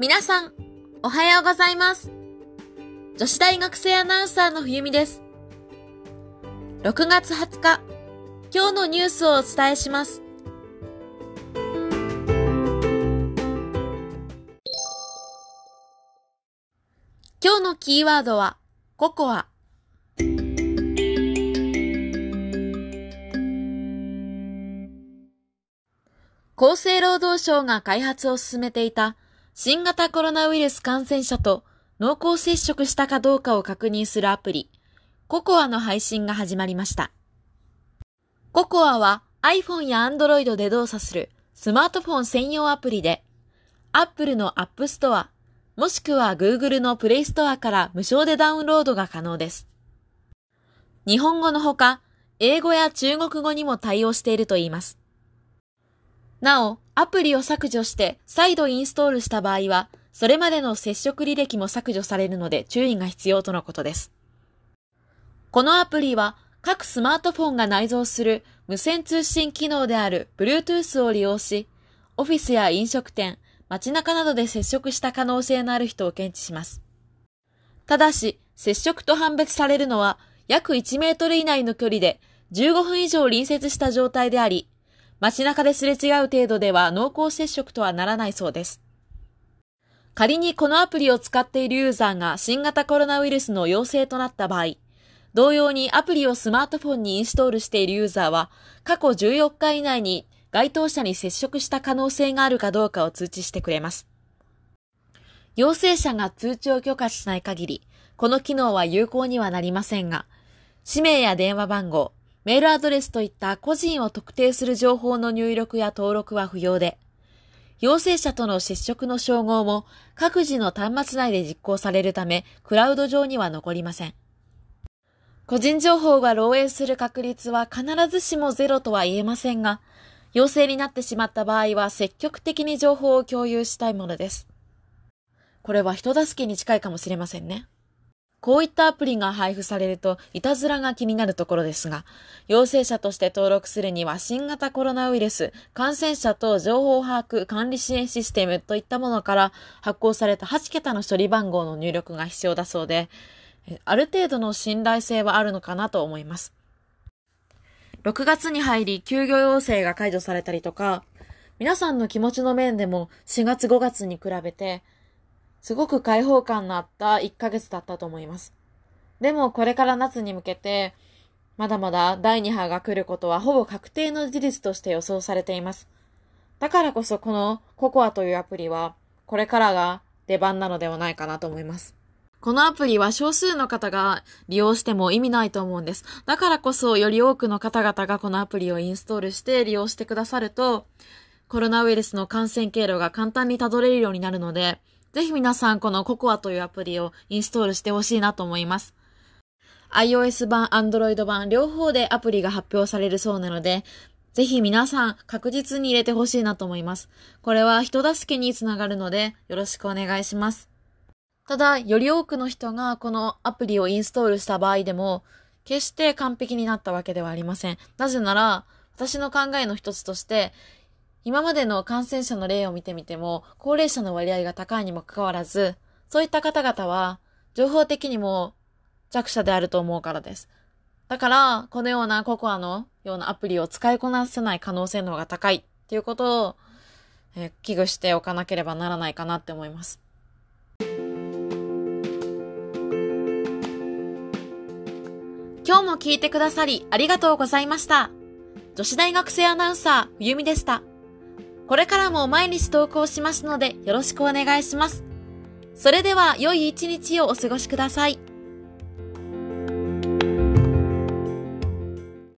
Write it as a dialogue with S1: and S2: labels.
S1: 皆さん、おはようございます。女子大学生アナウンサーの冬美です。6月20日、今日のニュースをお伝えします。今日のキーワードは、ココア。厚生労働省が開発を進めていた新型コロナウイルス感染者と濃厚接触したかどうかを確認するアプリ、ココアの配信が始まりました。ココアは iPhone や Android で動作するスマートフォン専用アプリで、Apple の App Store、もしくは Google の Play Store から無償でダウンロードが可能です。日本語のほか、英語や中国語にも対応しているといいます。なお、アプリを削除して再度インストールした場合は、それまでの接触履歴も削除されるので注意が必要とのことです。このアプリは各スマートフォンが内蔵する無線通信機能である Bluetooth を利用し、オフィスや飲食店、街中などで接触した可能性のある人を検知します。ただし、接触と判別されるのは約1メートル以内の距離で15分以上隣接した状態であり、街中ですれ違う程度では濃厚接触とはならないそうです。仮にこのアプリを使っているユーザーが新型コロナウイルスの陽性となった場合、同様にアプリをスマートフォンにインストールしているユーザーは、過去14日以内に該当者に接触した可能性があるかどうかを通知してくれます。陽性者が通知を許可しない限り、この機能は有効にはなりませんが、氏名や電話番号、メールアドレスといった個人を特定する情報の入力や登録は不要で、陽性者との接触の照合も各自の端末内で実行されるため、クラウド上には残りません。個人情報が漏洩する確率は必ずしもゼロとは言えませんが、陽性になってしまった場合は積極的に情報を共有したいものです。これは人助けに近いかもしれませんね。こういったアプリが配布されると、いたずらが気になるところですが、陽性者として登録するには、新型コロナウイルス、感染者等情報把握管理支援システムといったものから発行された8桁の処理番号の入力が必要だそうで、ある程度の信頼性はあるのかなと思います。6月に入り、休業要請が解除されたりとか、皆さんの気持ちの面でも4月5月に比べて、すごく開放感のあった1ヶ月だったと思います。でもこれから夏に向けて、まだまだ第2波が来ることはほぼ確定の事実として予想されています。だからこそこのココアというアプリは、これからが出番なのではないかなと思います。このアプリは少数の方が利用しても意味ないと思うんです。だからこそより多くの方々がこのアプリをインストールして利用してくださると、コロナウイルスの感染経路が簡単にたどれるようになるので、ぜひ皆さんこのココアというアプリをインストールしてほしいなと思います。iOS 版、Android 版、両方でアプリが発表されるそうなので、ぜひ皆さん確実に入れてほしいなと思います。これは人助けにつながるので、よろしくお願いします。ただ、より多くの人がこのアプリをインストールした場合でも、決して完璧になったわけではありません。なぜなら、私の考えの一つとして、今までの感染者の例を見てみても、高齢者の割合が高いにもかかわらず、そういった方々は、情報的にも弱者であると思うからです。だから、このようなココアのようなアプリを使いこなせない可能性の方が高いっていうことを、えー危惧しておかなければならないかなって思います。今日も聞いてくださりありがとうございました。女子大学生アナウンサー、冬美でした。これからも毎日投稿しますのでよろしくお願いします。それでは良い一日をお過ごしください。